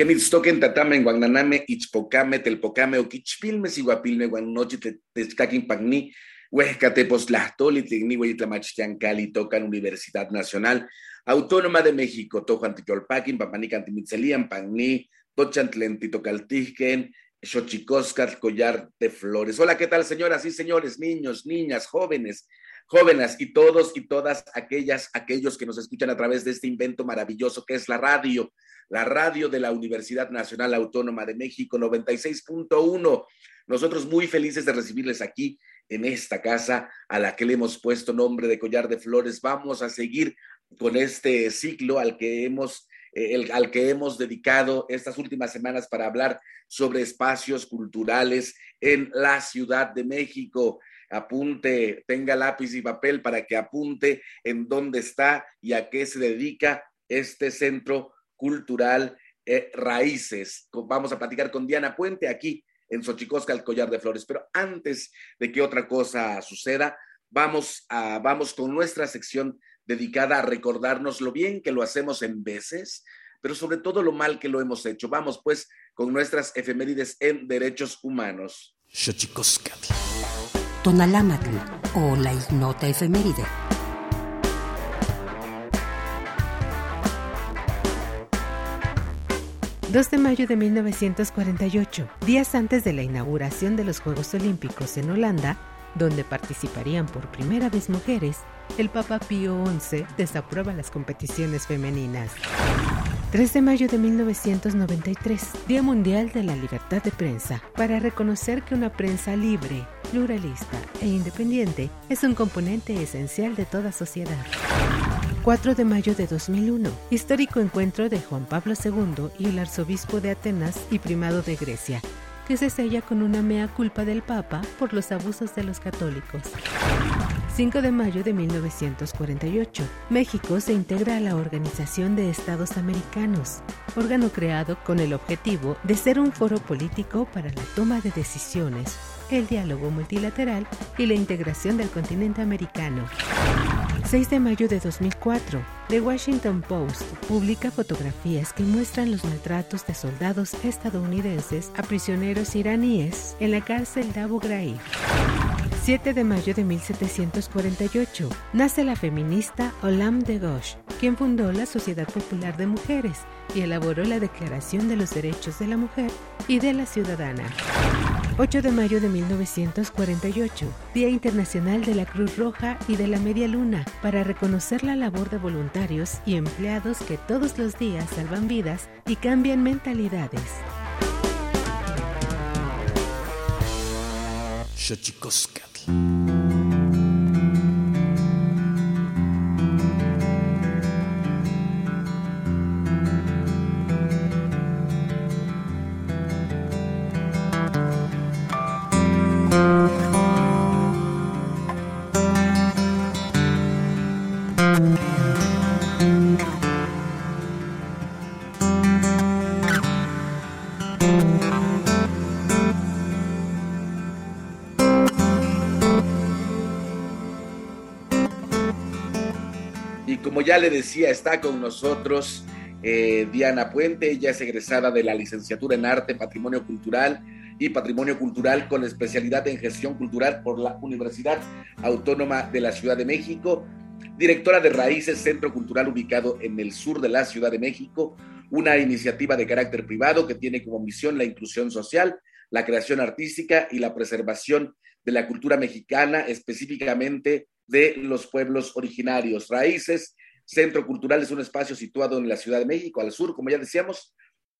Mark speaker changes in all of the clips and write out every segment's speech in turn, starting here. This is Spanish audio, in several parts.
Speaker 1: Kenitztoken tatame en guananame, ichpocame, telpocame, oquichpilme, siguapilme, guanochi, tezcaquin pagni, huescate, poslahtoli, tigni, hueyitlamachtiancali, tocan Universidad Nacional Autónoma de México, tojo anticolpaquin, papanic antimitzelian, pagni, tochaltlentitocaltijquen, xochicoscat, collar de flores. Hola, ¿qué tal, señoras y señores, niños, niñas, jóvenes? Jóvenes y todos y todas aquellas, aquellos que nos escuchan a través de este invento maravilloso que es la radio la radio de la Universidad Nacional Autónoma de México 96.1. Nosotros muy felices de recibirles aquí en esta casa a la que le hemos puesto nombre de Collar de Flores. Vamos a seguir con este ciclo al que hemos eh, al que hemos dedicado estas últimas semanas para hablar sobre espacios culturales en la Ciudad de México. Apunte, tenga lápiz y papel para que apunte en dónde está y a qué se dedica este centro cultural eh, Raíces. Vamos a platicar con Diana Puente aquí en Xochicosca, el collar de flores. Pero antes de que otra cosa suceda, vamos, a, vamos con nuestra sección dedicada a recordarnos lo bien que lo hacemos en veces, pero sobre todo lo mal que lo hemos hecho. Vamos pues con nuestras efemérides en derechos humanos.
Speaker 2: Xochicosca. Tonalámatl o la ignota efeméride.
Speaker 3: 2 de mayo de 1948, días antes de la inauguración de los Juegos Olímpicos en Holanda, donde participarían por primera vez mujeres, el Papa Pío XI desaprueba las competiciones femeninas. 3 de mayo de 1993, Día Mundial de la Libertad de Prensa, para reconocer que una prensa libre, pluralista e independiente es un componente esencial de toda sociedad. 4 de mayo de 2001, histórico encuentro de Juan Pablo II y el arzobispo de Atenas y primado de Grecia, que se sella con una mea culpa del Papa por los abusos de los católicos. 5 de mayo de 1948, México se integra a la Organización de Estados Americanos, órgano creado con el objetivo de ser un foro político para la toma de decisiones, el diálogo multilateral y la integración del continente americano. 6 de mayo de 2004, The Washington Post publica fotografías que muestran los maltratos de soldados estadounidenses a prisioneros iraníes en la cárcel de Abu Ghraib. 7 de mayo de 1748, nace la feminista Olam de Gauche, quien fundó la Sociedad Popular de Mujeres y elaboró la Declaración de los Derechos de la Mujer y de la Ciudadana. 8 de mayo de 1948, Día Internacional de la Cruz Roja y de la Media Luna, para reconocer la labor de voluntarios y empleados que todos los días salvan vidas y cambian mentalidades. Thank you.
Speaker 1: Ya le decía, está con nosotros eh, Diana Puente, ella es egresada de la licenciatura en Arte, Patrimonio Cultural y Patrimonio Cultural con especialidad en Gestión Cultural por la Universidad Autónoma de la Ciudad de México, directora de Raíces, Centro Cultural ubicado en el sur de la Ciudad de México, una iniciativa de carácter privado que tiene como misión la inclusión social, la creación artística y la preservación de la cultura mexicana, específicamente de los pueblos originarios. Raíces Centro Cultural es un espacio situado en la Ciudad de México, al sur, como ya decíamos,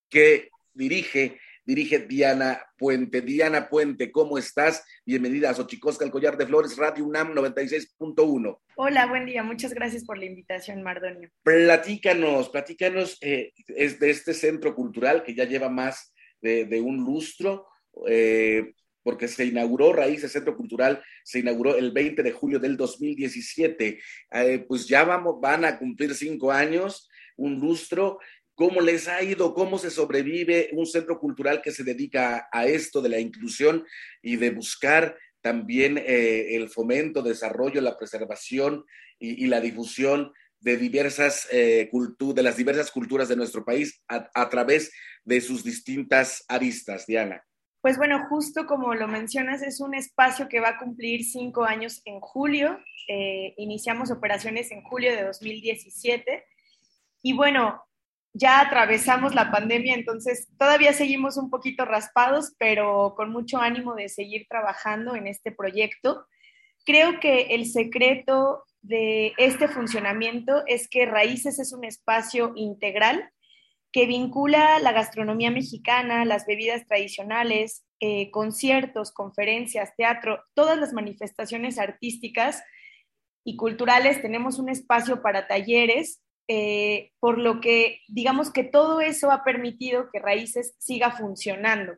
Speaker 1: que dirige, dirige Diana Puente. Diana Puente, ¿cómo estás? Bienvenida a Xochicosca, el Collar de Flores, Radio UNAM 96.1.
Speaker 4: Hola, buen día. Muchas gracias por la invitación, Mardonio.
Speaker 1: Platícanos, platícanos eh, es de este centro cultural que ya lleva más de, un lustro. Eh, porque se inauguró Raíces Centro Cultural, se inauguró el 20 de julio del 2017. Eh, pues ya vamos, van a cumplir cinco años, un lustro. ¿Cómo les ha ido? ¿Cómo se sobrevive un centro cultural que se dedica a esto de la inclusión y de buscar también eh, el fomento, desarrollo, la preservación y, la difusión de diversas eh, de las diversas culturas de nuestro país a través de sus distintas aristas, Diana?
Speaker 4: Pues bueno, justo como lo mencionas, es un espacio que va a cumplir cinco años en julio. Eh, iniciamos operaciones en julio de 2017 y bueno, ya atravesamos la pandemia, entonces todavía seguimos un poquito raspados, pero con mucho ánimo de seguir trabajando en este proyecto. Creo que el secreto de este funcionamiento es que Raíces es un espacio integral que vincula la gastronomía mexicana, las bebidas tradicionales, eh, conciertos, conferencias, teatro, todas las manifestaciones artísticas y culturales. Tenemos un espacio para talleres, eh, por lo que digamos que todo eso ha permitido que Raíces siga funcionando.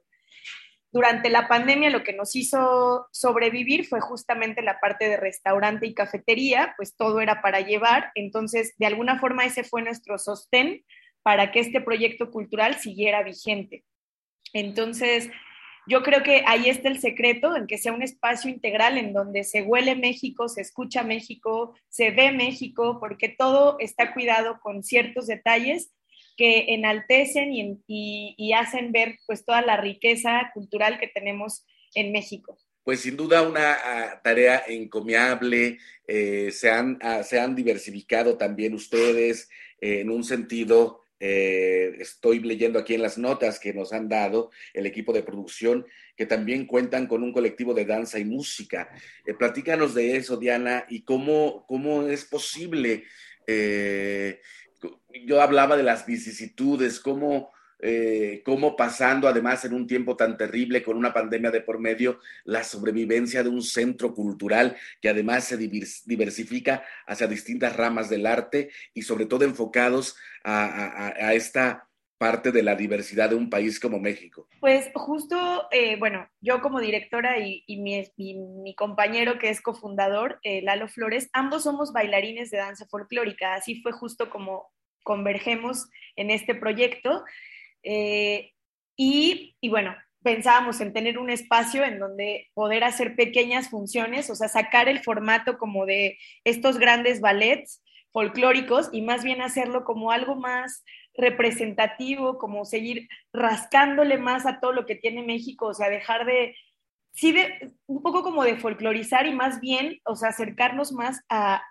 Speaker 4: Durante la pandemia lo que nos hizo sobrevivir fue justamente la parte de restaurante y cafetería, pues todo era para llevar, entonces de alguna forma ese fue nuestro sostén para que este proyecto cultural siguiera vigente. Entonces, yo creo que ahí está el secreto, en que sea un espacio integral en donde se huele México, se escucha México, se ve México, porque todo está cuidado con ciertos detalles que enaltecen y, hacen ver pues toda la riqueza cultural que tenemos en México.
Speaker 1: Pues sin duda una ah, tarea encomiable, eh, se, han, ah, se han diversificado también ustedes eh, en un sentido eh, estoy leyendo aquí en las notas que nos han dado el equipo de producción, que también cuentan con un colectivo de danza y música. Eh, platícanos de eso, Diana, y cómo, cómo es posible. Eh, yo hablaba de las vicisitudes, cómo eh, cómo pasando además en un tiempo tan terrible con una pandemia de por medio, la sobrevivencia de un centro cultural que además se diversifica hacia distintas ramas del arte y sobre todo enfocados a, esta parte de la diversidad de un país como México?
Speaker 4: Pues justo, eh, bueno, yo como directora y, mi, compañero que es cofundador, eh, Lalo Flores, ambos somos bailarines de danza folclórica, así fue justo como convergemos en este proyecto eh, y, bueno, pensábamos en tener un espacio en donde poder hacer pequeñas funciones, o sea, sacar el formato como de estos grandes ballets folclóricos y más bien hacerlo como algo más representativo, como seguir rascándole más a todo lo que tiene México, o sea, dejar de, sí, de, un poco como de folclorizar y más bien, o sea, acercarnos más a,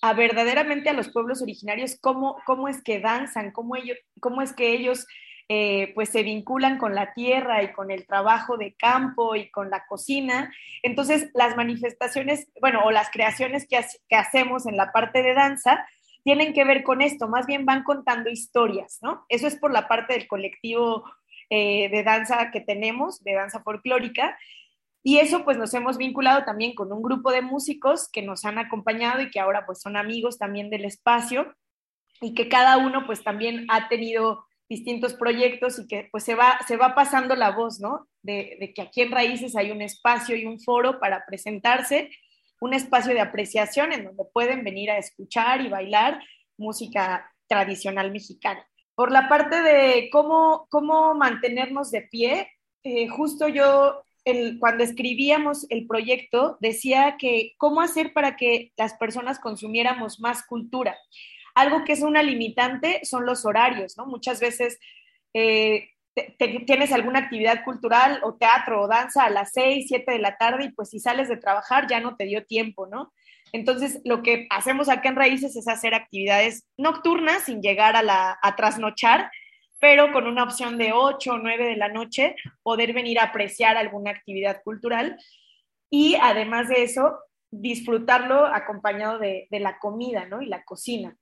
Speaker 4: a verdaderamente a los pueblos originarios, cómo, cómo es que danzan, cómo, ellos, cómo es que ellos eh, pues se vinculan con la tierra y con el trabajo de campo y con la cocina. Entonces, las manifestaciones, bueno, o las creaciones que, que hacemos en la parte de danza tienen que ver con esto, más bien van contando historias, ¿no? Eso es por la parte del colectivo eh, de danza que tenemos, de danza folclórica. Y eso pues nos hemos vinculado también con un grupo de músicos que nos han acompañado y que ahora pues son amigos también del espacio y que cada uno pues también ha tenido distintos proyectos y que pues se va, se va pasando la voz, ¿no? De, de, que aquí en Raíces hay un espacio y un foro para presentarse, un espacio de apreciación en donde pueden venir a escuchar y bailar música tradicional mexicana. Por la parte de cómo, cómo mantenernos de pie, eh, justo yo el, cuando escribíamos el proyecto decía que cómo hacer para que las personas consumiéramos más cultura. Algo que es una limitante son los horarios, ¿no? Muchas veces eh, tienes alguna actividad cultural o teatro o danza a las 6, 7 de la tarde y pues si sales de trabajar ya no te dio tiempo, ¿no? Entonces, lo que hacemos acá en Raíces es hacer actividades nocturnas sin llegar a, la, trasnochar, pero con una opción de 8 o 9 de la noche, poder venir a apreciar alguna actividad cultural y además de eso, disfrutarlo acompañado de, de la comida, ¿no? Y la cocina.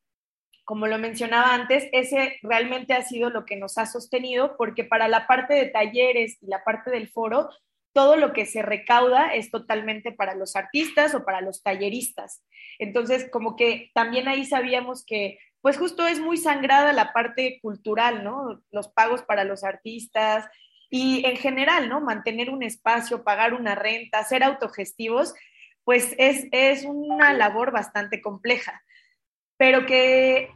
Speaker 4: Como lo mencionaba antes, ese realmente ha sido lo que nos ha sostenido, porque para la parte de talleres y la parte del foro, todo lo que se recauda es totalmente para los artistas o para los talleristas. Entonces, como que también ahí sabíamos que, pues justo es muy sangrada la parte cultural, ¿no? Los pagos para los artistas y en general, ¿no? Mantener un espacio, pagar una renta, ser autogestivos, pues es, es una labor bastante compleja, pero que,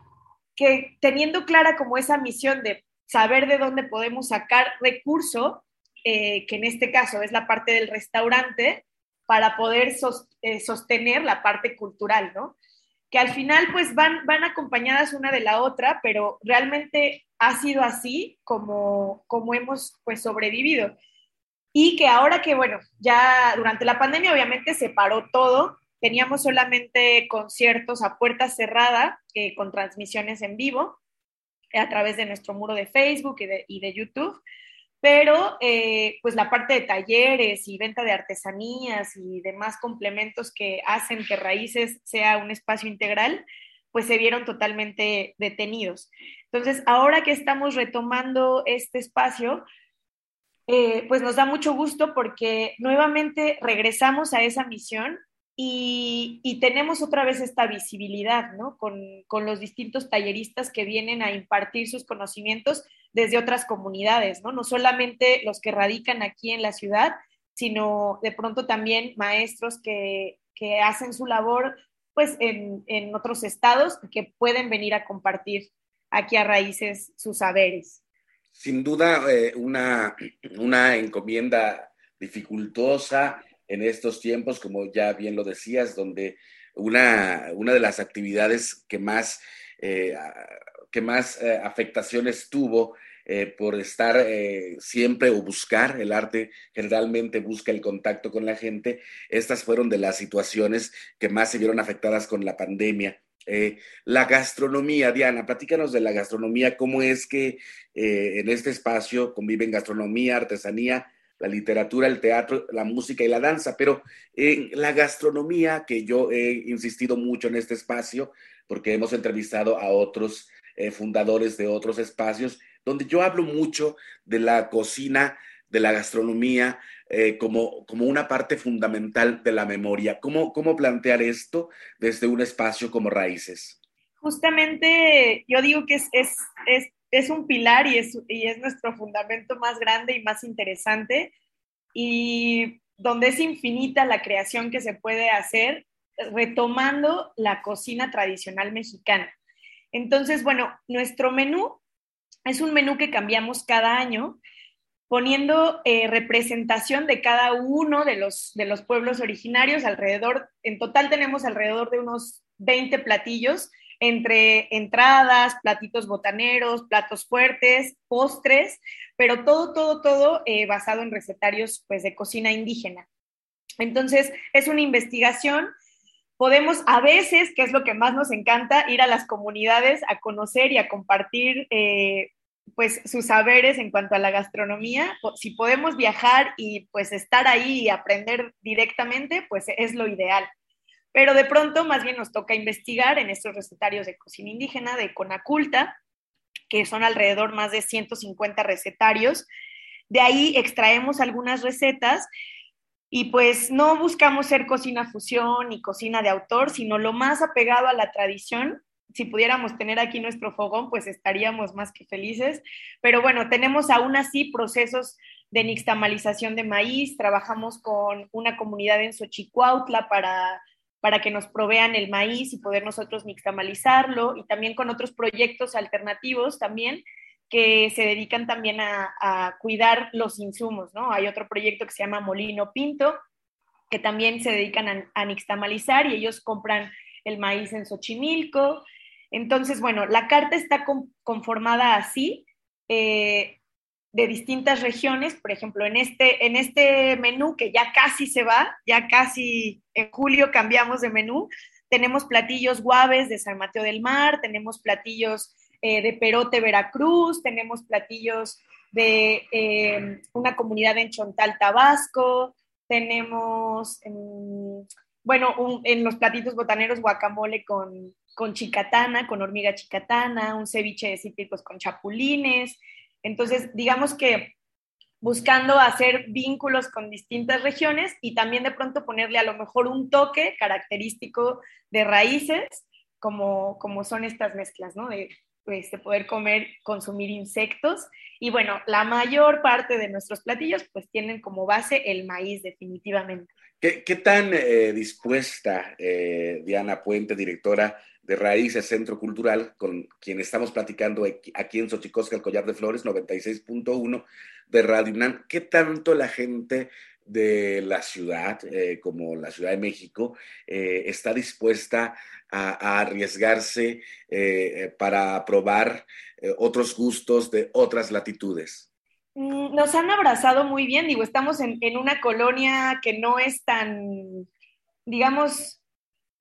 Speaker 4: que teniendo clara como esa misión de saber de dónde podemos sacar recurso, eh, que en este caso es la parte del restaurante, para poder eh, sostener la parte cultural, ¿no? Que al final pues van, van acompañadas una de la otra, pero realmente ha sido así como, como hemos pues sobrevivido. Y que ahora que, bueno, ya durante la pandemia obviamente se paró todo, teníamos solamente conciertos a puerta cerrada eh, con transmisiones en vivo a través de nuestro muro de Facebook y de, y de YouTube pero eh, pues la parte de talleres y venta de artesanías y demás complementos que hacen que Raíces sea un espacio integral, pues se vieron totalmente detenidos. Entonces, ahora que estamos retomando este espacio, eh, pues nos da mucho gusto porque nuevamente regresamos a esa misión y, tenemos otra vez esta visibilidad, ¿no? Con, con, los distintos talleristas que vienen a impartir sus conocimientos desde otras comunidades, ¿no? No solamente los que radican aquí en la ciudad, sino de pronto también maestros que, que hacen su labor pues en, en otros estados que pueden venir a compartir aquí a raíces sus saberes.
Speaker 1: Sin duda, eh, una, una encomienda dificultosa en estos tiempos, como ya bien lo decías, donde una, una de las actividades que más, eh, que más eh, afectaciones tuvo eh, por estar siempre o buscar, el arte generalmente busca el contacto con la gente, estas fueron de las situaciones que más se vieron afectadas con la pandemia. la gastronomía, Diana, platícanos de la gastronomía, cómo es que en este espacio conviven gastronomía, artesanía la literatura, el teatro, la música y la danza, pero en la gastronomía, que yo he insistido mucho en este espacio, porque hemos entrevistado a otros eh, fundadores de otros espacios, donde yo hablo mucho de la cocina, de la gastronomía, eh, como, como una parte fundamental de la memoria. ¿Cómo, ¿Cómo plantear esto desde un espacio como Raíces?
Speaker 4: Justamente yo digo que es, es un pilar y es, y es nuestro fundamento más grande y más interesante y donde es infinita la creación que se puede hacer retomando la cocina tradicional mexicana. Entonces, bueno, nuestro menú es un menú que cambiamos cada año poniendo eh, representación de cada uno de los, de los pueblos originarios alrededor, en total tenemos alrededor de unos 20 platillos entre entradas, platitos botaneros, platos fuertes, postres, pero todo, todo, todo eh, basado en recetarios pues, de cocina indígena. Entonces, es una investigación. Podemos a veces, que es lo que más nos encanta, ir a las comunidades a conocer y a compartir eh, pues sus saberes en cuanto a la gastronomía. Si podemos viajar y pues estar ahí y aprender directamente, pues es lo ideal. Pero de pronto más bien nos toca investigar en estos recetarios de cocina indígena de Conaculta, que son alrededor más de 150 recetarios. De ahí extraemos algunas recetas y pues no buscamos ser cocina fusión y cocina de autor, sino lo más apegado a la tradición si pudiéramos tener aquí nuestro fogón, pues estaríamos más que felices. Pero bueno, tenemos aún así procesos de nixtamalización de maíz, trabajamos con una comunidad en Xochicuautla para, para que nos provean el maíz y poder nosotros nixtamalizarlo, y también con otros proyectos alternativos también que se dedican también a, cuidar los insumos, ¿no? Hay otro proyecto que se llama Molino Pinto, que también se dedican a, a nixtamalizar y ellos compran el maíz en Xochimilco, entonces, bueno, la carta está conformada así, eh, de distintas regiones. Por ejemplo, en este, en este menú que ya casi se va, ya casi en julio cambiamos de menú, tenemos platillos guaves de San Mateo del Mar, tenemos platillos eh, de Perote, Veracruz, tenemos platillos de eh, una comunidad en Chontal, Tabasco, tenemos, em, bueno, en los platitos botaneros guacamole con, con chicatana, con hormiga chicatana, un ceviche de cítricos con chapulines. Entonces, digamos que buscando hacer vínculos con distintas regiones y también de pronto ponerle a lo mejor un toque característico de raíces, como, como son estas mezclas, ¿no? De, pues, de poder comer, consumir insectos. Y bueno, la mayor parte de nuestros platillos pues tienen como base el maíz definitivamente.
Speaker 1: ¿Qué, tan eh, dispuesta, eh, Diana Puente, directora de Raíces Centro Cultural, con quien estamos platicando aquí en Xochicosca, el Collar de Flores, 96.1 de Radio UNAM. ¿Qué tanto la gente de la ciudad, eh, como la Ciudad de México, está dispuesta a, arriesgarse para probar otros gustos de otras latitudes?
Speaker 4: Mm, nos han abrazado muy bien, digo, estamos en, en una colonia que no es tan, digamos,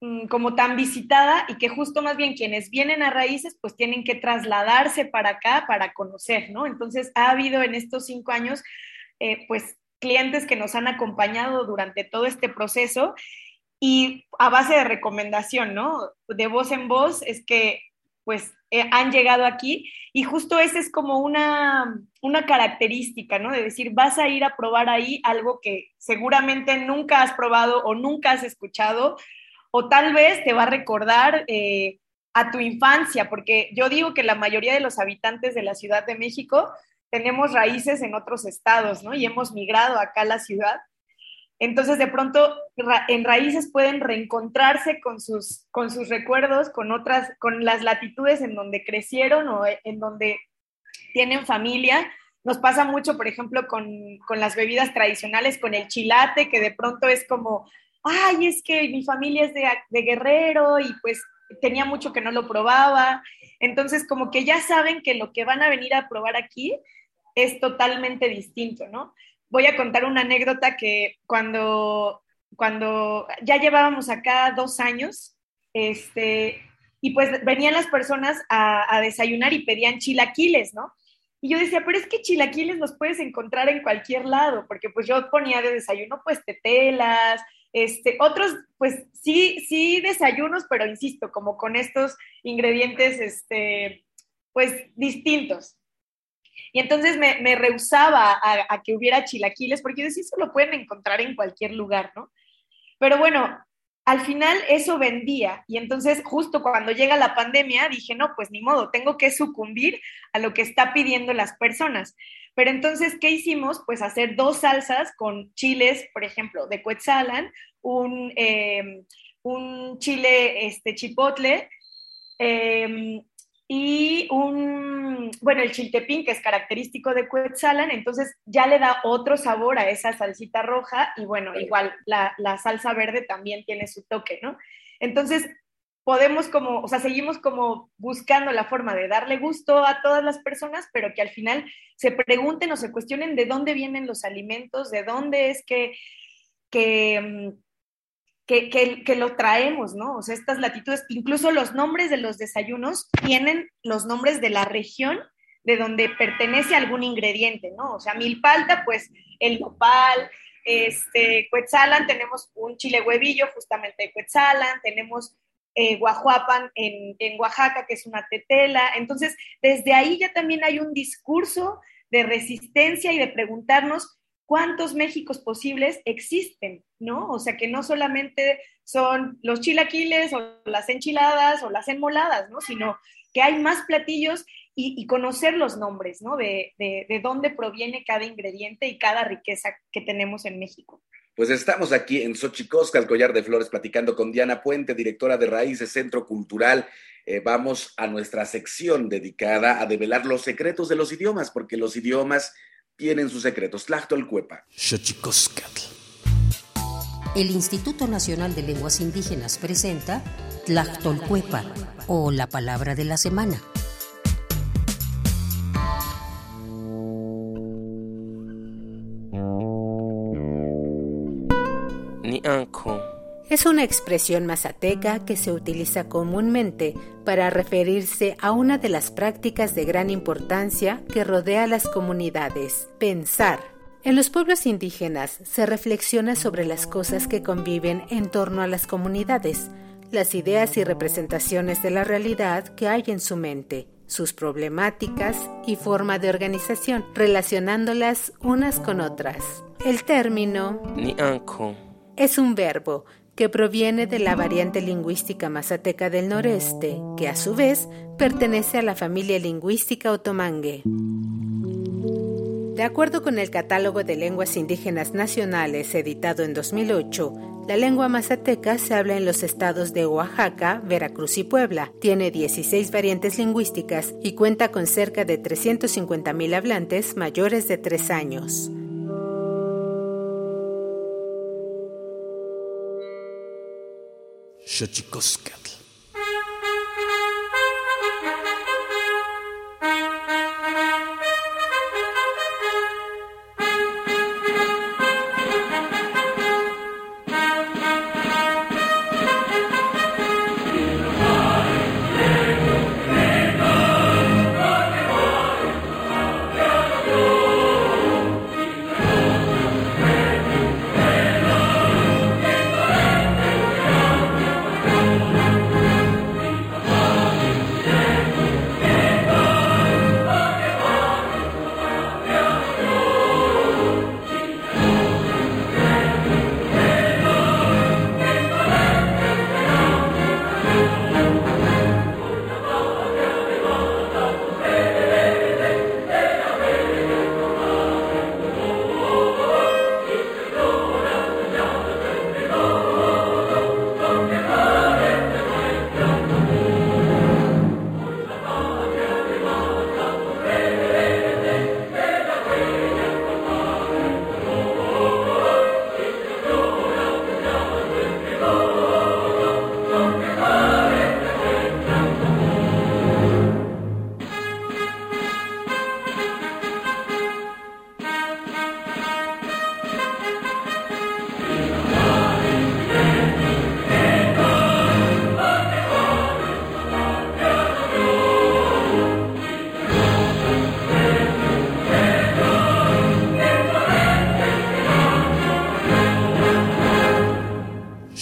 Speaker 4: Mm, como tan visitada y que justo más bien quienes vienen a raíces pues tienen que trasladarse para acá para conocer, ¿no? Entonces ha habido en estos cinco años eh, pues clientes que nos han acompañado durante todo este proceso y a base de recomendación, ¿no? De voz en voz es que pues eh, han llegado aquí y justo esa es como una, una característica, ¿no? De decir, vas a ir a probar ahí algo que seguramente nunca has probado o nunca has escuchado o tal vez te va a recordar eh, a tu infancia, porque yo digo que la mayoría de los habitantes de la Ciudad de México tenemos raíces en otros estados, ¿no? Y hemos migrado acá a la ciudad. Entonces, de pronto, en raíces pueden reencontrarse con sus, con sus recuerdos, con otras, con las latitudes en donde crecieron o en donde tienen familia. Nos pasa mucho, por ejemplo, con, con las bebidas tradicionales, con el chilate, que de pronto es como, ay, es que mi familia es de, guerrero y pues tenía mucho que no lo probaba. Entonces, como que ya saben que lo que van a venir a probar aquí es totalmente distinto, ¿no? Voy a contar una anécdota que cuando, cuando ya llevábamos acá dos años, este, y pues venían las personas a, desayunar y pedían chilaquiles, ¿no? Y yo decía, pero es que chilaquiles los puedes encontrar en cualquier lado, porque pues yo ponía de desayuno pues tetelas, este, otros, pues sí, sí desayunos, pero insisto, como con estos ingredientes, este, pues distintos. Y entonces me, me rehusaba a, que hubiera chilaquiles, porque yo decía, eso lo pueden encontrar en cualquier lugar, ¿no? Pero bueno, al final eso vendía. Y entonces justo cuando llega la pandemia dije, no, pues ni modo, tengo que sucumbir a lo que está pidiendo las personas. Pero entonces, ¿qué hicimos? Pues hacer dos salsas con chiles, por ejemplo, de Quetzalan, un, em, un chile este, chipotle em, y un, bueno, el chiltepín, que es característico de Quetzalan, entonces ya le da otro sabor a esa salsita roja y bueno, igual la, la salsa verde también tiene su toque, ¿no? Entonces, podemos como, o sea, seguimos como buscando la forma de darle gusto a todas las personas, pero que al final se pregunten o se cuestionen de dónde vienen los alimentos, de dónde es que, que, que, que, lo traemos, ¿no? O sea, estas latitudes, incluso los nombres de los desayunos tienen los nombres de la región de donde pertenece algún ingrediente, ¿no? O sea, milpalta, pues el nopal, este, Cuetzalan, tenemos un chile huevillo justamente de Cuetzalan, tenemos eh, Guajuapan en, en Oaxaca, que es una tetela. Entonces, desde ahí ya también hay un discurso de resistencia y de preguntarnos cuántos Méxicos posibles existen, ¿no? O sea, que no solamente son los chilaquiles o las enchiladas o las enmoladas, ¿no? Sino que hay más platillos y, conocer los nombres, ¿no? De, de, dónde proviene cada ingrediente y cada riqueza que tenemos en México.
Speaker 1: Pues estamos aquí en Xochicosca, el collar de flores, platicando con Diana Puente, directora de Raíces Centro Cultural. Eh, vamos a nuestra sección dedicada a develar los secretos de los idiomas, porque los idiomas tienen sus secretos. Tlachtolcuepa.
Speaker 2: Xochicoscatl. El Instituto Nacional de Lenguas Indígenas presenta Tlachtolcuepa, o la palabra de la semana.
Speaker 3: Es una expresión mazateca que se utiliza comúnmente para referirse a una de las prácticas de gran importancia que rodea a las comunidades, pensar. En los pueblos indígenas se reflexiona sobre las cosas que conviven en torno a las comunidades, las ideas y representaciones de la realidad que hay en su mente, sus problemáticas y forma de organización, relacionándolas unas con otras. El término es un verbo que proviene de la variante lingüística mazateca del noreste, que a su vez pertenece a la familia lingüística otomangue. De acuerdo con el Catálogo de Lenguas Indígenas Nacionales editado en 2008, la lengua mazateca se habla en los estados de Oaxaca, Veracruz y Puebla. Tiene 16 variantes lingüísticas y cuenta con cerca de 350.000 hablantes mayores de 3 años.
Speaker 2: Xochicoscatl.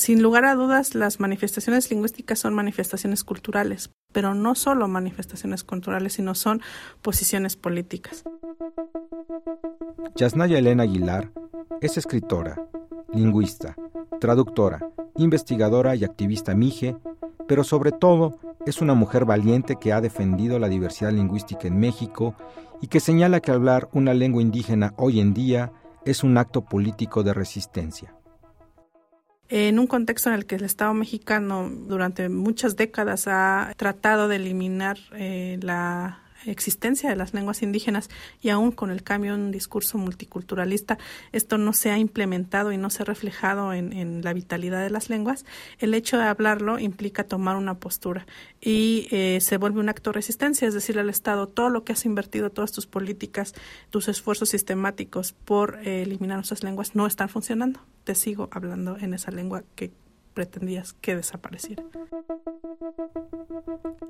Speaker 5: Sin lugar a dudas, las manifestaciones lingüísticas son manifestaciones culturales, pero no solo manifestaciones culturales, sino son posiciones políticas.
Speaker 6: Yasnaya Elena Aguilar es escritora, lingüista, traductora, investigadora y activista mije, pero sobre todo es una mujer valiente que ha defendido la diversidad lingüística en México y que señala que hablar una lengua indígena hoy en día es un acto político de resistencia.
Speaker 5: En un contexto en el que el Estado mexicano durante muchas décadas ha tratado de eliminar eh, la existencia de las lenguas indígenas y aún con el cambio en un discurso multiculturalista, esto no se ha implementado y no se ha reflejado en, en la vitalidad de las lenguas, el hecho de hablarlo implica tomar una postura y eh, se vuelve un acto de resistencia, es decir, al Estado, todo lo que has invertido, todas tus políticas, tus esfuerzos sistemáticos por eh, eliminar nuestras lenguas no están funcionando. Te sigo hablando en esa lengua que pretendías que desapareciera.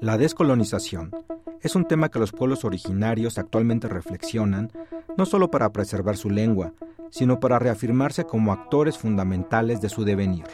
Speaker 6: La descolonización es un tema que los pueblos originarios actualmente reflexionan, no solo para preservar su lengua, sino para reafirmarse como actores fundamentales de su devenir.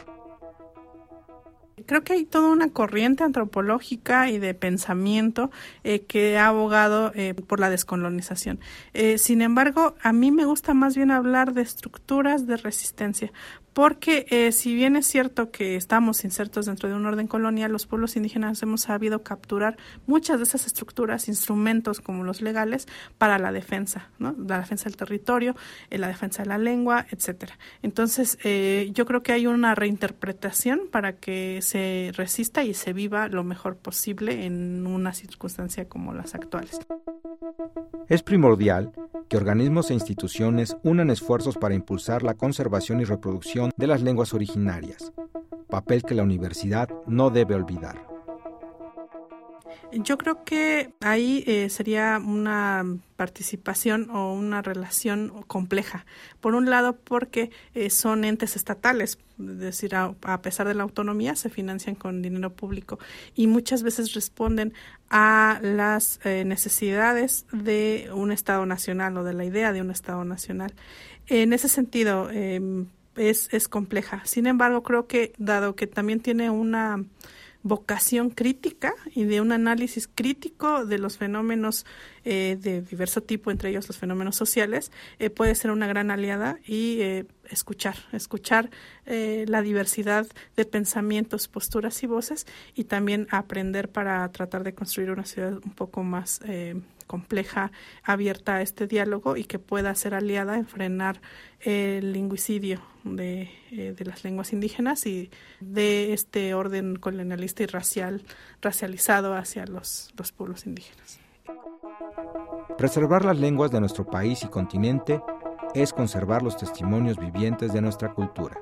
Speaker 5: Creo que hay toda una corriente antropológica y de pensamiento eh, que ha abogado eh, por la descolonización. Eh, sin embargo, a mí me gusta más bien hablar de estructuras de resistencia, porque eh, si bien es cierto que estamos insertos dentro de un orden colonial, los pueblos indígenas hemos sabido capturar muchas de esas estructuras, instrumentos como los legales, para la defensa, ¿no? la defensa del territorio, eh, la defensa de la lengua, etcétera. Entonces, eh, yo creo que hay una reinterpretación para que se resista y se viva lo mejor posible en una circunstancia como las actuales.
Speaker 6: Es primordial que organismos e instituciones unan esfuerzos para impulsar la conservación y reproducción de las lenguas originarias, papel que la universidad no debe olvidar.
Speaker 5: Yo creo que ahí eh, sería una participación o una relación compleja. Por un lado, porque eh, son entes estatales, es decir, a, pesar de la autonomía, se financian con dinero público y muchas veces responden a las eh, necesidades de un Estado nacional o de la idea de un Estado nacional. En ese sentido, em, es, es compleja. Sin embargo, creo que, dado que también tiene una vocación crítica y de un análisis crítico de los fenómenos eh, de diverso tipo, entre ellos los fenómenos sociales, eh, puede ser una gran aliada y eh, escuchar, escuchar la diversidad de pensamientos, posturas y voces y también aprender para tratar de construir una ciudad un poco más compleja, abierta a este diálogo y que pueda ser aliada en frenar el lingüicidio de, eh, de, las lenguas indígenas y de este orden colonialista y racial, racializado hacia los, los pueblos indígenas.
Speaker 6: Preservar las lenguas de nuestro país y continente es conservar los testimonios vivientes de nuestra cultura.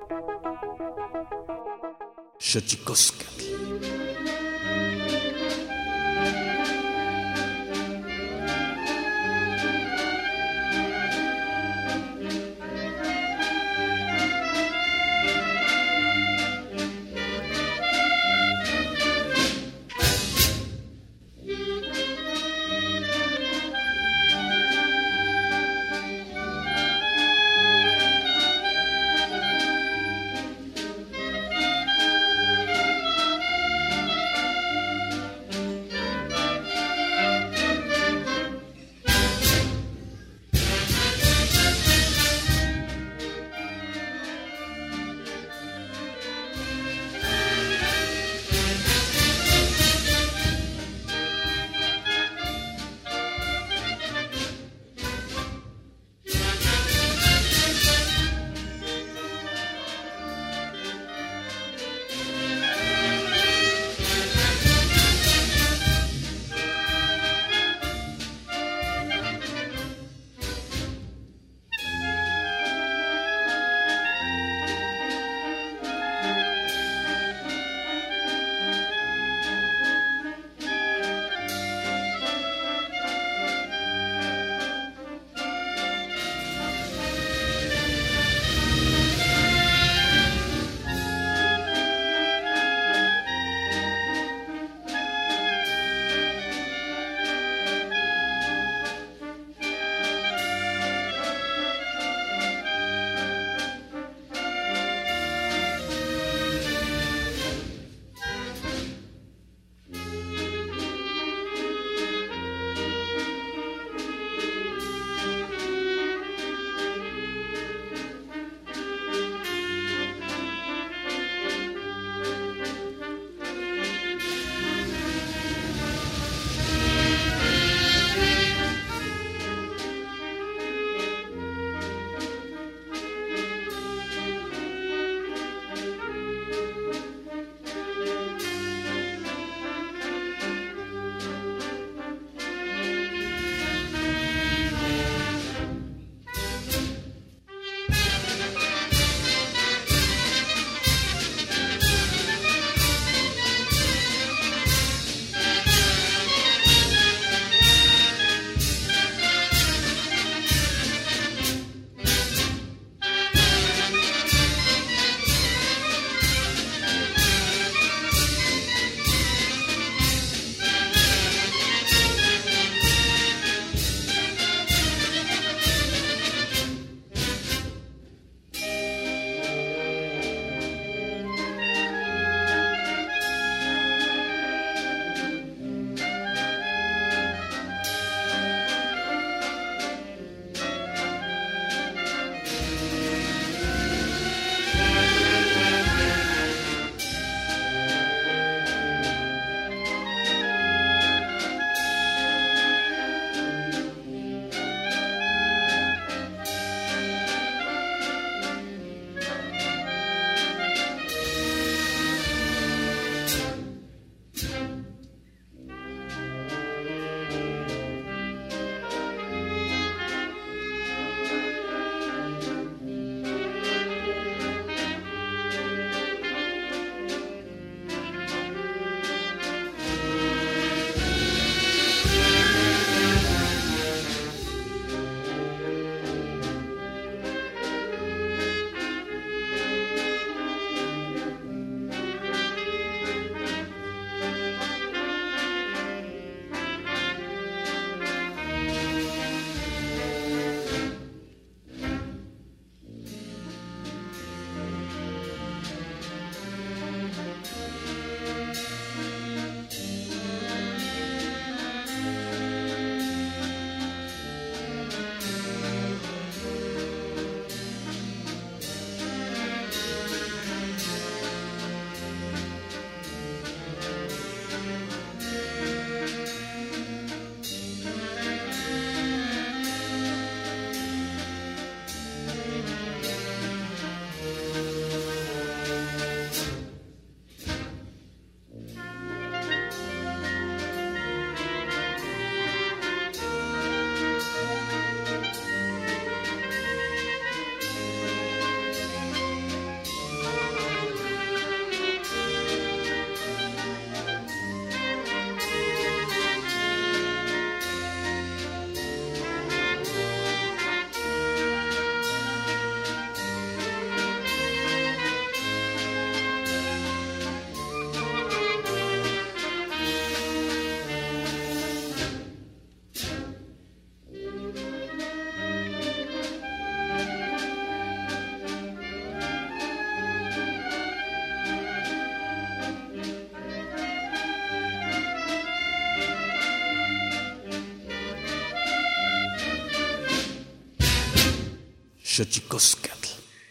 Speaker 1: Xochicóscatl.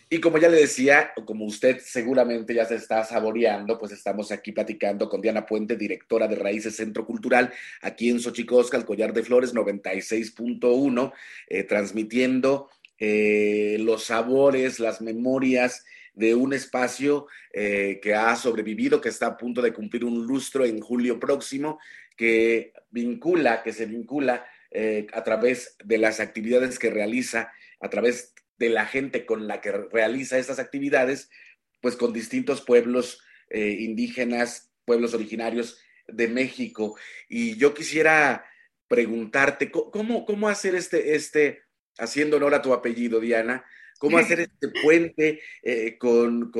Speaker 1: Y como ya le decía, como usted seguramente ya se está saboreando, pues estamos aquí platicando con Diana Puente, directora de Raíces Centro Cultural, aquí en Xochicosca, el Collar de Flores 96.1, eh, transmitiendo eh, los sabores, las memorias de un espacio eh, que ha sobrevivido, que está a punto de cumplir un lustro en julio próximo, que vincula, que se vincula a través de las actividades que realiza, a través de la gente con la que realiza estas actividades, pues con distintos pueblos eh, indígenas, pueblos originarios de México. Y yo quisiera preguntarte, ¿cómo, cómo hacer este, este, haciendo honor a tu apellido, Diana, cómo hacer este puente eh, con,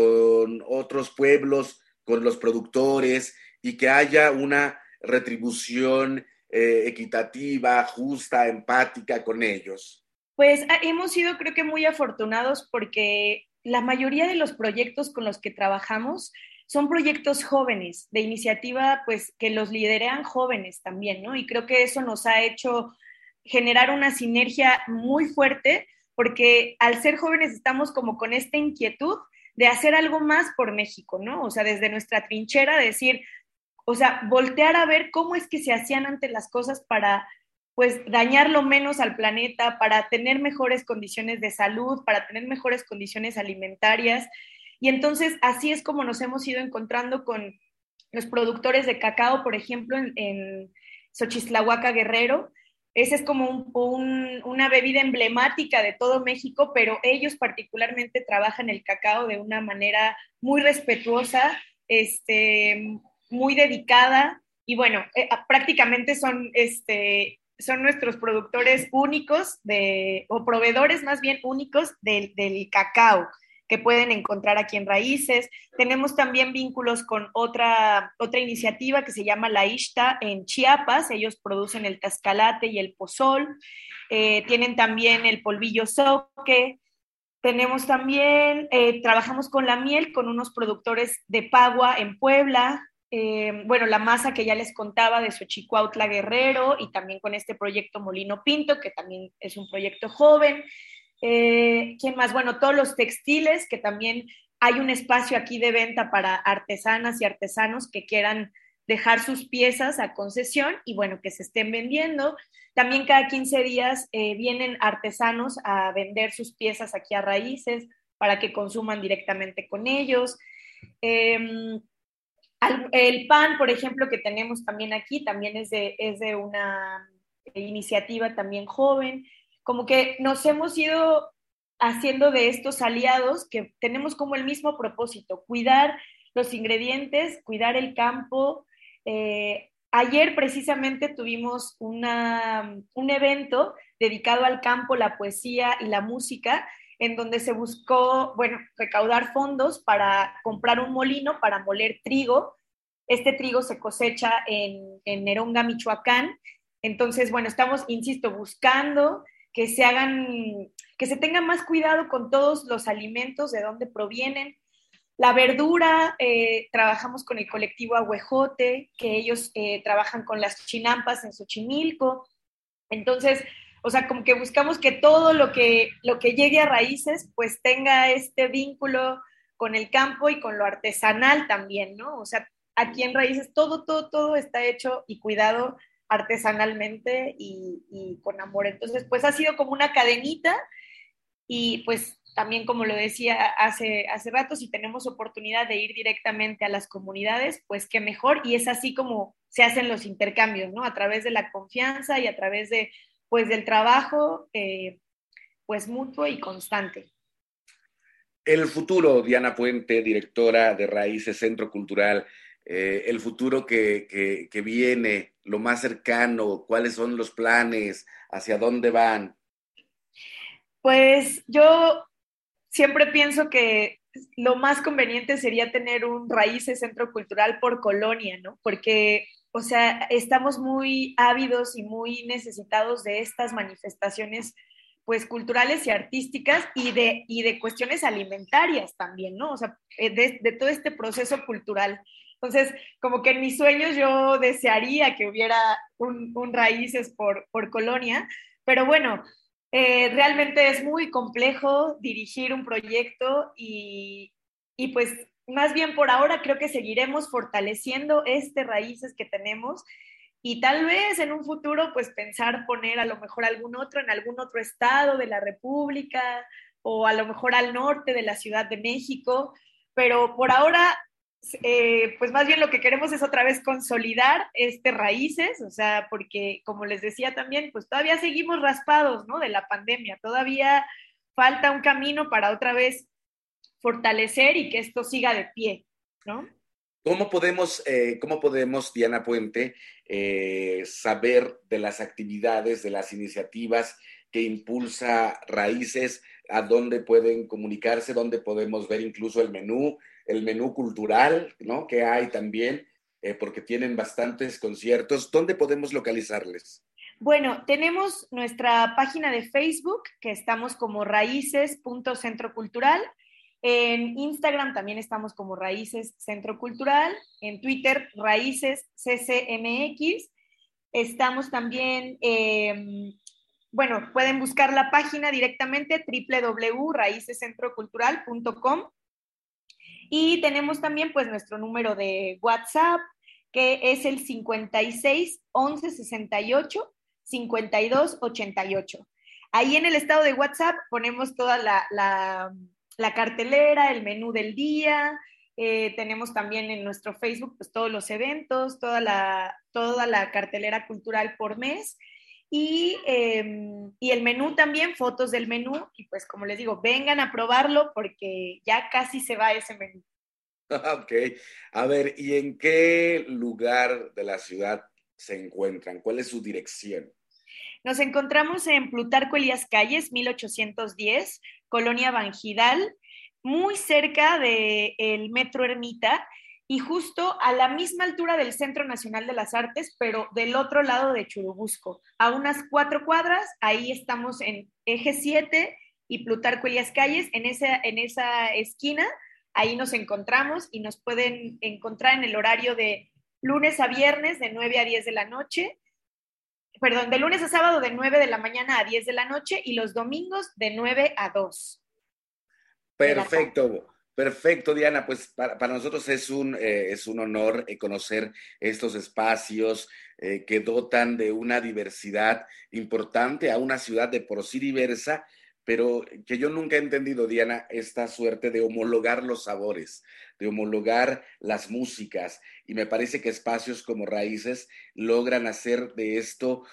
Speaker 1: otros pueblos, con los productores y que haya una retribución eh, equitativa, justa, empática con ellos?
Speaker 4: Pues ah, hemos sido creo que muy afortunados porque la mayoría de los proyectos con los que trabajamos son proyectos jóvenes, de iniciativa, pues que los liderean jóvenes también, ¿no? Y creo que eso nos ha hecho generar una sinergia muy fuerte porque al ser jóvenes estamos como con esta inquietud de hacer algo más por México, ¿no? O sea, desde nuestra trinchera, decir, o sea, voltear a ver cómo es que se hacían antes las cosas para pues dañar lo menos al planeta, para tener mejores condiciones de salud, para tener mejores condiciones alimentarias. Y entonces así es como nos hemos ido encontrando con los productores de cacao, por ejemplo, en, en Guerrero. Esa es como una bebida emblemática de todo México, pero ellos particularmente trabajan el cacao de una manera muy respetuosa, este, muy dedicada, y bueno, eh, prácticamente son este, son nuestros productores únicos de, o proveedores más bien únicos del, del, cacao que pueden encontrar aquí en Raíces. Tenemos también vínculos con otra, otra iniciativa que se llama La Ixta en Chiapas. Ellos producen el tascalate y el pozol. Eh, tienen también el polvillo soque. Tenemos también, eh, trabajamos con la miel con unos productores de Pagua en Puebla. Eh, bueno, la masa que ya les contaba de Xochicuautla Guerrero y también con este proyecto Molino Pinto, que también es un proyecto joven. Eh, ¿Quién más? Bueno, todos los textiles, que también hay un espacio aquí de venta para artesanas y artesanos que quieran dejar sus piezas a concesión y bueno, que se estén vendiendo. También cada 15 días eh, vienen artesanos a vender sus piezas aquí a raíces para que consuman directamente con ellos. El pan, por ejemplo, que tenemos también aquí, también es de, es de una iniciativa también joven. Como que nos hemos ido haciendo de estos aliados que tenemos como el mismo propósito, cuidar los ingredientes, cuidar el campo. Eh, ayer precisamente tuvimos una, un evento dedicado al campo, la poesía y la música, en donde se buscó, bueno, recaudar fondos para comprar un molino para moler trigo. Este trigo se cosecha en, Neronga, Michoacán. Entonces, bueno, estamos, insisto, buscando que se hagan, que se tenga más cuidado con todos los alimentos, de dónde provienen. La verdura, eh, trabajamos con el colectivo Aguejote, que ellos eh, trabajan con las chinampas en Xochimilco. Entonces, o sea, como que buscamos que todo lo que, lo que llegue a raíces, pues tenga este vínculo con el campo y con lo artesanal también, ¿no? O sea, aquí en raíces todo, todo, todo está hecho y cuidado artesanalmente y, con amor. Entonces, pues ha sido como una cadenita y pues también como lo decía hace, hace rato, si tenemos oportunidad de ir directamente a las comunidades, pues qué mejor. Y es así como se hacen los intercambios, ¿no? A través de la confianza y a través de pues del trabajo eh, pues mutuo y constante.
Speaker 1: El futuro, Diana Puente, directora de Raíces Centro Cultural, eh, el futuro que, que, viene, lo más cercano, cuáles son los planes, hacia dónde van.
Speaker 4: Pues yo siempre pienso que lo más conveniente sería tener un Raíces Centro Cultural por colonia, ¿no? Porque o sea, estamos muy ávidos y muy necesitados de estas manifestaciones pues culturales y artísticas y de, y de cuestiones alimentarias también, ¿no? O sea, eh, de, todo este proceso cultural. Entonces, como que en mis sueños yo desearía que hubiera un, raíces por, por colonia, pero bueno, Eh, realmente es muy complejo dirigir un proyecto y, y pues más bien por ahora creo que seguiremos fortaleciendo este raíces que tenemos y tal vez en un futuro pues pensar poner a lo mejor algún otro en algún otro estado de la República o a lo mejor al norte de la Ciudad de México, pero por ahora eh, pues más bien lo que queremos es otra vez consolidar este raíces, o sea, porque como les decía también, pues todavía seguimos raspados, ¿no? De la pandemia, todavía falta un camino para otra vez fortalecer y que esto siga de pie, ¿no?
Speaker 1: ¿Cómo podemos, eh, cómo podemos Diana Puente, eh, saber de las actividades, de las iniciativas que impulsa Raíces, a dónde pueden comunicarse, dónde podemos ver incluso el menú, el menú cultural, ¿no? Que hay también, eh, porque tienen bastantes conciertos. ¿Dónde podemos localizarles?
Speaker 4: Bueno, tenemos nuestra página de Facebook, que estamos como raíces.centrocultural. En Instagram también estamos como Raíces Centro Cultural. En Twitter, Raíces CCMX. Estamos también, em, bueno, pueden buscar la página directamente www.raícescentrocultural.com y tenemos también pues nuestro número de WhatsApp, que es el 56 11 68 52 88. Ahí en el estado de WhatsApp ponemos toda la, cartelera, el menú del día, eh, tenemos también en nuestro Facebook pues, todos los eventos, toda la, toda la cartelera cultural por mes. Y, em, y, el menú también, fotos del menú. Y pues como les digo, vengan a probarlo porque ya casi se va ese menú.
Speaker 1: Ok. A ver, ¿y en qué lugar de la ciudad se encuentran? ¿Cuál es su dirección?
Speaker 4: Nos encontramos en Plutarco Elías Calles, 1810, Colonia Bangidal, muy cerca del el Metro Ermita y justo a la misma altura del Centro Nacional de las Artes, pero del otro lado de Churubusco, a unas cuatro cuadras, ahí estamos en Eje 7 y Plutarco Elías Calles, en esa, en esa esquina, ahí nos encontramos y nos pueden encontrar en el horario de lunes a viernes de 9 a 10 de la noche, perdón, de lunes a sábado de 9 de la mañana a 10 de la noche y los domingos de 9 a 2.
Speaker 1: Perfecto. Perfecto, Diana. Pues para, nosotros es un, eh, es un honor eh, conocer estos espacios eh, que dotan de una diversidad importante a una ciudad de por sí diversa, pero que yo nunca he entendido, Diana, esta suerte de homologar los sabores, de homologar las músicas. Y me parece que espacios como Raíces logran hacer de esto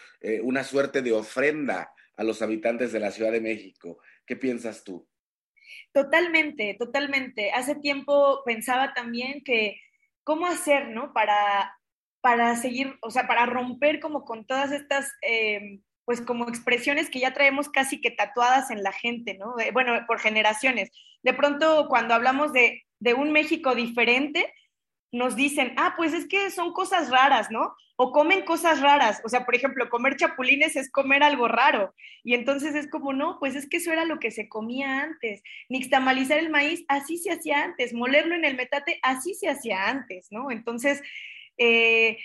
Speaker 1: una suerte de ofrenda a los habitantes de la Ciudad de México. ¿Qué piensas tú?
Speaker 4: Totalmente, totalmente. Hace tiempo pensaba también que cómo hacer, ¿no? Para, para seguir, o sea, para romper como con todas estas, em, pues como expresiones que ya traemos casi que tatuadas en la gente, ¿no? bueno, por generaciones. De pronto, cuando hablamos de, de un México diferente, nos dicen, ah, pues es que son cosas raras, ¿no? O comen cosas raras. O sea, por ejemplo, comer chapulines es comer algo raro. Y entonces es como, no, pues es que eso era lo que se comía antes. Nixtamalizar el maíz, así se hacía antes. Molerlo en el metate, así se hacía antes, ¿no? Entonces, eh,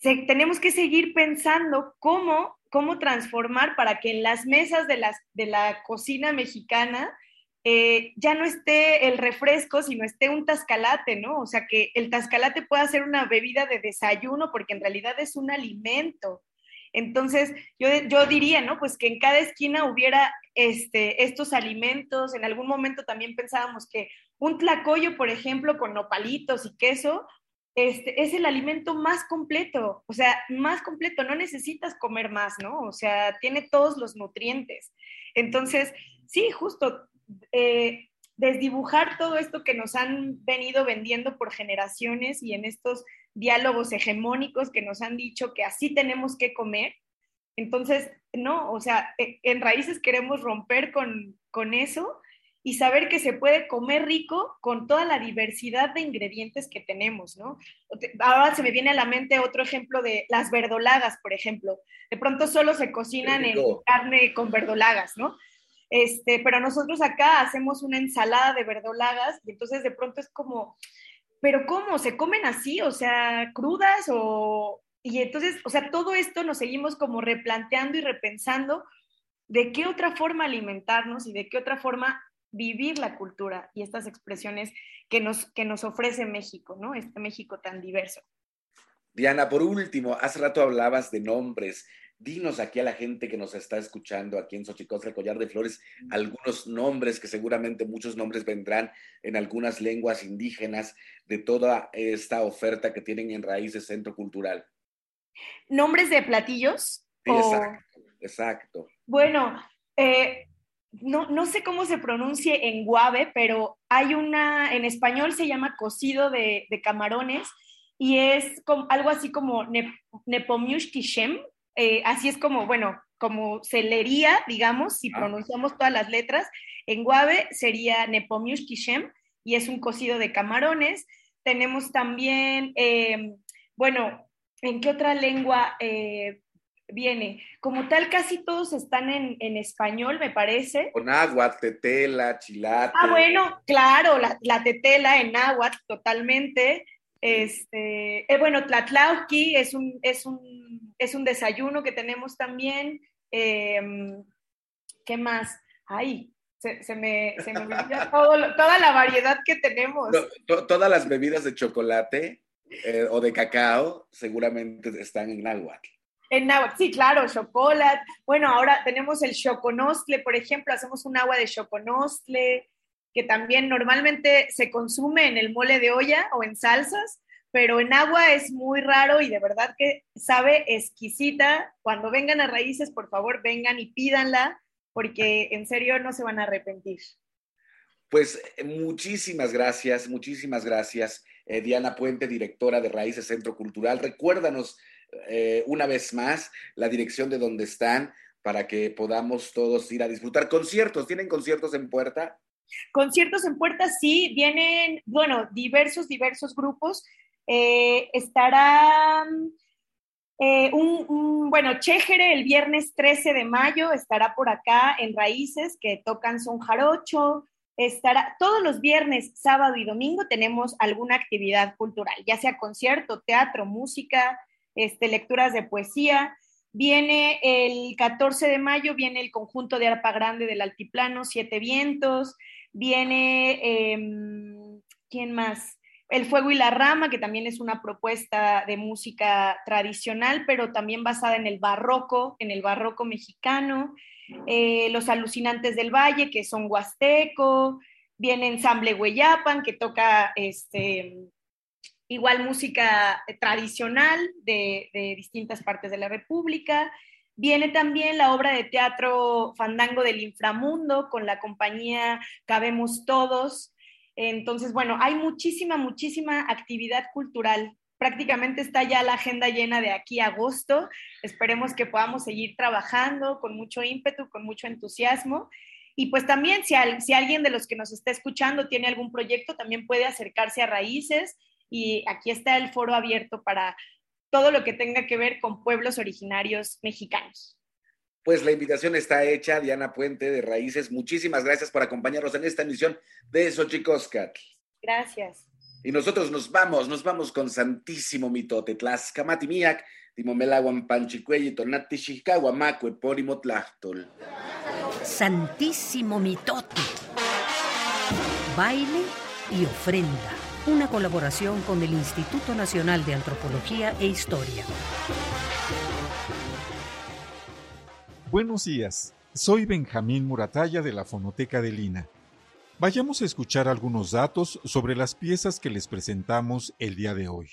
Speaker 4: tenemos que seguir pensando cómo, cómo transformar para que en las mesas de, las, de la cocina mexicana eh, ya no esté el refresco, sino esté un tascalate, ¿no? O sea, que el tascalate pueda ser una bebida de desayuno, porque en realidad es un alimento. Entonces, yo, yo diría, ¿no? Pues que en cada esquina hubiera este, estos alimentos. En algún momento también pensábamos que un tlacoyo, por ejemplo, con nopalitos y queso, este, es el alimento más completo, o sea, más completo, no necesitas comer más, ¿no? O sea, tiene todos los nutrientes. Entonces, sí, justo eh, desdibujar todo esto que nos han venido vendiendo por generaciones y en estos diálogos hegemónicos que nos han dicho que así tenemos que comer. Entonces, no, o sea, e, en raíces queremos romper con, con eso y saber que se puede comer rico con toda la diversidad de ingredientes que tenemos, ¿no? Ahora se me viene a la mente otro ejemplo de las verdolagas, por ejemplo. De pronto solo se cocinan en carne con verdolagas, ¿no? Este, pero nosotros acá hacemos una ensalada de verdolagas y entonces de pronto es como, pero ¿cómo? ¿Se comen así? O sea, crudas o... Y entonces, o sea, todo esto nos seguimos como replanteando y repensando de qué otra forma alimentarnos y de qué otra forma vivir la cultura y estas expresiones que nos, que nos ofrece México, ¿no? Este México tan diverso.
Speaker 1: Diana, por último, hace rato hablabas de nombres. Dinos aquí a la gente que nos está escuchando aquí en Xochicosca, el Collar de Flores, algunos nombres que seguramente muchos nombres vendrán en algunas lenguas indígenas de toda esta oferta que tienen en Raíces Centro Cultural.
Speaker 4: ¿Nombres de platillos?
Speaker 1: exacto, exacto.
Speaker 4: Bueno, eh, no, no, sé cómo se pronuncie en guave, pero hay una, en español se llama cocido de, camarones y es como, algo así como ne, eh, así es como, bueno, como se leería, digamos, si ah. pronunciamos todas las letras. En guave sería Nepomushkishem y es un cocido de camarones. Tenemos también, eh, bueno, ¿en qué otra lengua eh, viene. Como tal, casi todos están en, español, me parece.
Speaker 1: Con agua, tetela, chilate.
Speaker 4: Ah, bueno, claro, la, tetela en agua, totalmente. Este, eh, bueno, Tlatlauqui es un, es, un, es un desayuno que tenemos también. Em, ¿Qué más? Ay, se, me, se me olvida toda la variedad que tenemos.
Speaker 1: todas las bebidas de chocolate eh, o de cacao seguramente están en náhuatl.
Speaker 4: En agua, sí, claro, chocolate. Bueno, ahora tenemos el choconostle, por ejemplo, hacemos un agua de choconostle, que también normalmente se consume en el mole de olla o en salsas, pero en agua es muy raro y de verdad que sabe exquisita. Cuando vengan a raíces, por favor, vengan y pídanla, porque en serio no se van a arrepentir.
Speaker 1: Pues eh, muchísimas gracias, muchísimas gracias, eh, Diana Puente, directora de Raíces Centro Cultural. Recuérdanos eh, una vez más la dirección de donde están para que podamos todos ir a disfrutar conciertos. ¿Tienen conciertos en puerta?
Speaker 4: Conciertos en puerta, sí, vienen, bueno, diversos, diversos grupos. Eh, estará eh, un, bueno, Chejere el viernes 13 de mayo estará por acá en Raíces, que tocan son jarocho. Estará todos los viernes, sábado y domingo tenemos alguna actividad cultural, ya sea concierto, teatro, música, este, lecturas de poesía. Viene el 14 de mayo, viene el conjunto de arpa grande del altiplano, Siete Vientos. Viene, em, ¿quién más? El Fuego y la Rama, que también es una propuesta de música tradicional, pero también basada en el barroco, en el barroco mexicano. Eh, los Alucinantes del Valle, que son huasteco. Viene Ensamble Hueyapan, que toca este, igual música tradicional de, distintas partes de la República. Viene también la obra de teatro Fandango del Inframundo con la compañía Cabemos Todos. Entonces, bueno, hay muchísima, muchísima actividad cultural. Prácticamente está ya la agenda llena de aquí a agosto. Esperemos que podamos seguir trabajando con mucho ímpetu, con mucho entusiasmo. Y pues también si, si alguien de los que nos está escuchando tiene algún proyecto, también puede acercarse a Raíces y aquí está el foro abierto para todo lo que tenga que ver con pueblos originarios mexicanos.
Speaker 1: Pues la invitación está hecha, Diana Puente de Raíces. Muchísimas gracias por acompañarnos en esta emisión de Xochicoscat.
Speaker 4: Gracias.
Speaker 1: Y nosotros nos vamos, nos vamos con Santísimo Mitote, Tlaxcamati Miak, Timomelaguan Panchicuelli, Tonati Macue, Porimo Tlachtol.
Speaker 2: Santísimo Mitote. Baile y ofrenda una colaboración con el Instituto Nacional de Antropología e Historia.
Speaker 7: Buenos días, soy Benjamín Muratalla de la Fonoteca de Lina. Vayamos a escuchar algunos datos sobre las piezas que les presentamos el día de hoy.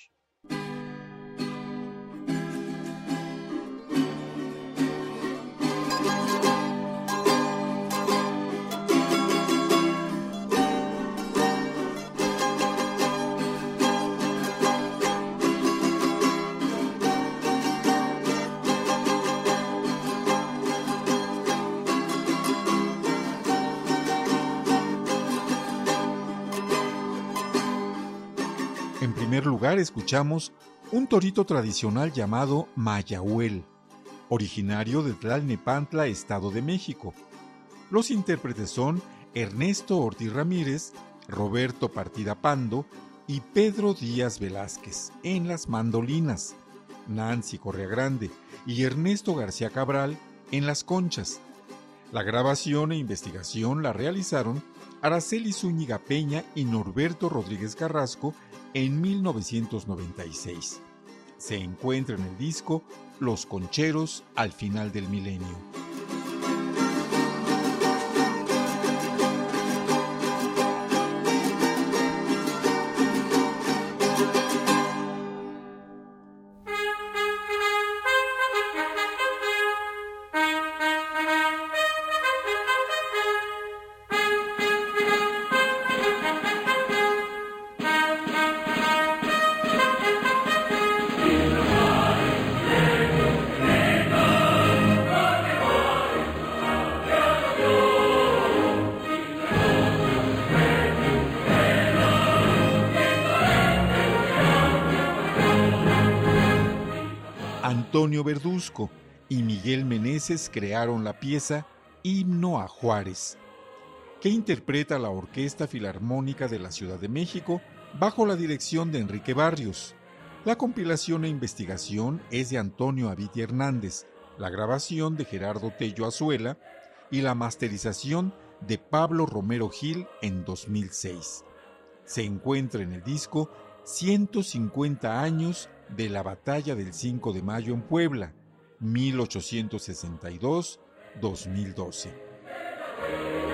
Speaker 7: Escuchamos un torito tradicional llamado Mayahuel, originario de Tlalnepantla, Estado de México. Los intérpretes son Ernesto Ortiz Ramírez, Roberto Partida Pando y Pedro Díaz Velázquez en las mandolinas, Nancy Correa Grande y Ernesto García Cabral en las conchas. La grabación e investigación la realizaron Araceli Zúñiga Peña y Norberto Rodríguez Carrasco en 1996. Se encuentra en el disco Los Concheros al final del milenio. Antonio Verduzco y Miguel Meneses crearon la pieza Himno a Juárez, que interpreta la Orquesta Filarmónica de la Ciudad de México bajo la dirección de Enrique Barrios. La compilación e investigación es de Antonio Aviti Hernández, la grabación de Gerardo Tello Azuela y la masterización de Pablo Romero Gil en 2006. Se encuentra en el disco 150 años de la batalla del 5 de mayo en Puebla, 1862-2012.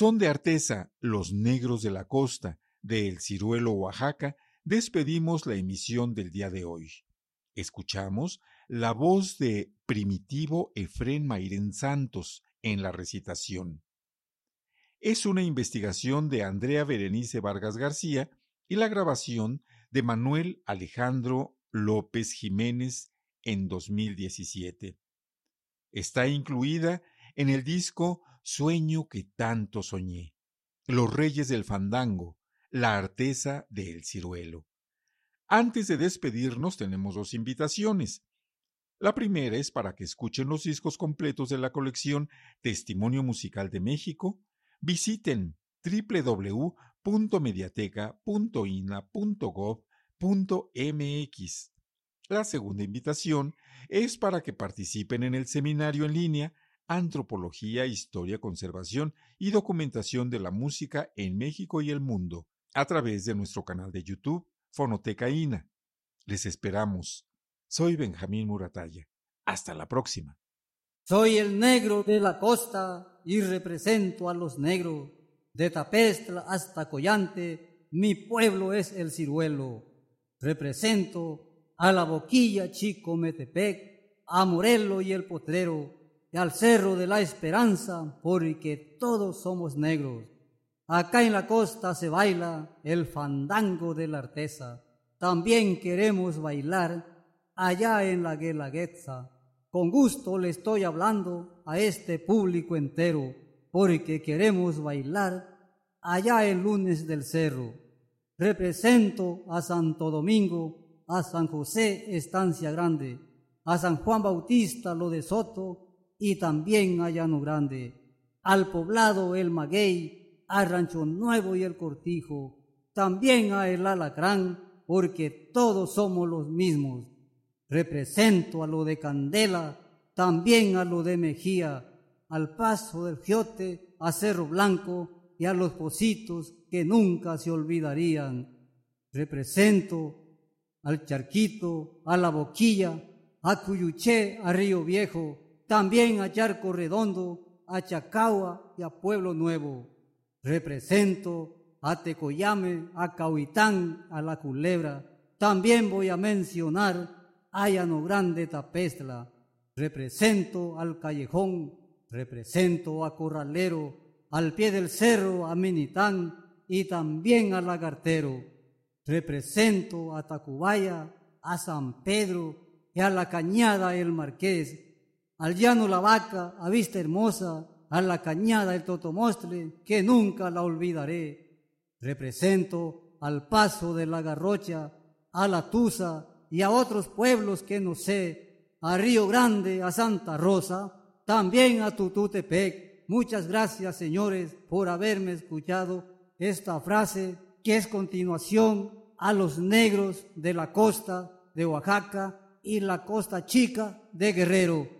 Speaker 7: Son de Artesa, Los Negros de la Costa, de El Ciruelo, Oaxaca, despedimos la emisión del día de hoy. Escuchamos la voz de Primitivo Efrén Mairén Santos en la recitación. Es una investigación de Andrea Berenice Vargas García y la grabación de Manuel Alejandro López Jiménez en 2017. Está incluida en el disco Sueño que tanto soñé, Los Reyes del Fandango, La Arteza de El Ciruelo. Antes de despedirnos tenemos dos invitaciones. La primera es para que escuchen los discos completos de la colección Testimonio Musical de México. Visiten www.mediateca.ina.gov.mx. La segunda invitación es para que participen en el seminario en línea Antropología, Historia, Conservación y Documentación de la Música en México y el Mundo, a través de nuestro canal de YouTube, Fonoteca INA. Les esperamos. Soy Benjamín Muratalla. Hasta la próxima.
Speaker 8: Soy el negro de la costa y represento a los negros. De Tapestla hasta Collante, mi pueblo es el ciruelo. Represento a la boquilla Chico Metepec, a Morelo y el Potrero al Cerro de la Esperanza, porque todos somos negros. Acá en la costa se baila el fandango de la artesa. También queremos bailar allá en la Guelaguetza. Con gusto le estoy hablando a este público entero, porque queremos bailar allá el lunes del cerro. Represento a Santo Domingo, a San José, Estancia Grande, a San Juan Bautista, lo de Soto, y también a Llano Grande, al poblado El Maguey, a Rancho Nuevo y El Cortijo, también a El Alacrán, porque todos somos los mismos. Represento a lo de Candela, también a lo de Mejía, al paso del Giote, a Cerro Blanco y a los Positos que nunca se olvidarían. Represento al Charquito, a la Boquilla, a Cuyuché, a Río Viejo, también a Charco Redondo, a Chacagua y a Pueblo Nuevo. Represento a Tecoyame, a Cahuitán, a La Culebra. También voy a mencionar a Llano Grande Tapestla. Represento al Callejón, represento a Corralero, al pie del cerro a Minitán y también a Lagartero. Represento a Tacubaya, a San Pedro, y a la cañada el marqués, al llano la vaca, a vista hermosa, a la cañada el totomostre, que nunca la olvidaré. Represento al paso de la garrocha, a la Tusa y a otros pueblos que no sé, a Río Grande, a Santa Rosa, también a Tututepec. Muchas gracias, señores, por haberme escuchado esta frase que es continuación a los negros de la costa de Oaxaca y la costa chica de Guerrero.